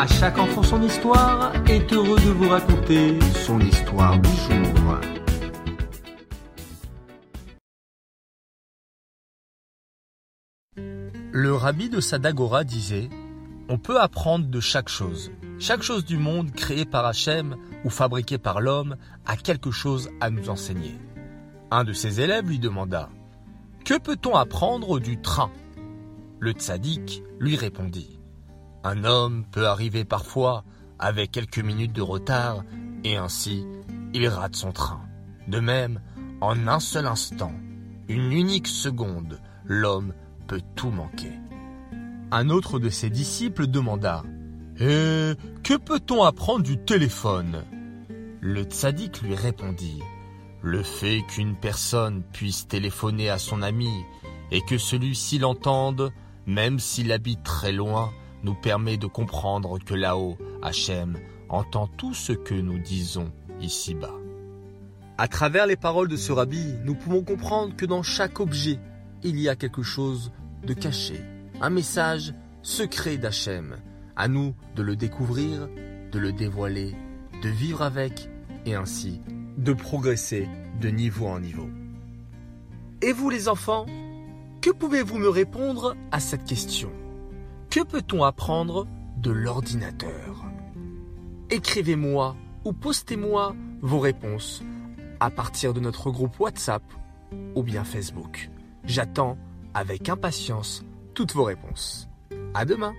À chaque enfant son histoire est heureux de vous raconter son histoire du jour. Le rabbi de Sadagora disait On peut apprendre de chaque chose. Chaque chose du monde créée par Hachem ou fabriquée par l'homme a quelque chose à nous enseigner. Un de ses élèves lui demanda Que peut-on apprendre du train? Le tzaddik lui répondit Un homme peut arriver parfois avec quelques minutes de retard et ainsi il rate son train. De même, en un seul instant, une unique seconde, l'homme peut tout manquer. Un autre de ses disciples demanda Et que peut-on apprendre du téléphone? Le tzaddik lui répondit Le fait qu'une personne puisse téléphoner à son ami et que celui-ci l'entende, même s'il habite très loin, nous permet de comprendre que là-haut, Hachem entend tout ce que nous disons ici-bas. À travers les paroles de ce rabbi, nous pouvons comprendre que dans chaque objet, il y a quelque chose de caché, un message secret d'Hachem. À nous de le découvrir, de le dévoiler, de vivre avec et ainsi de progresser de niveau en niveau. Et vous les enfants, que pouvez-vous me répondre à cette question? Que peut-on apprendre de l'ordinateur? Écrivez-moi ou postez-moi vos réponses à partir de notre groupe WhatsApp ou bien Facebook. J'attends avec impatience toutes vos réponses. À demain!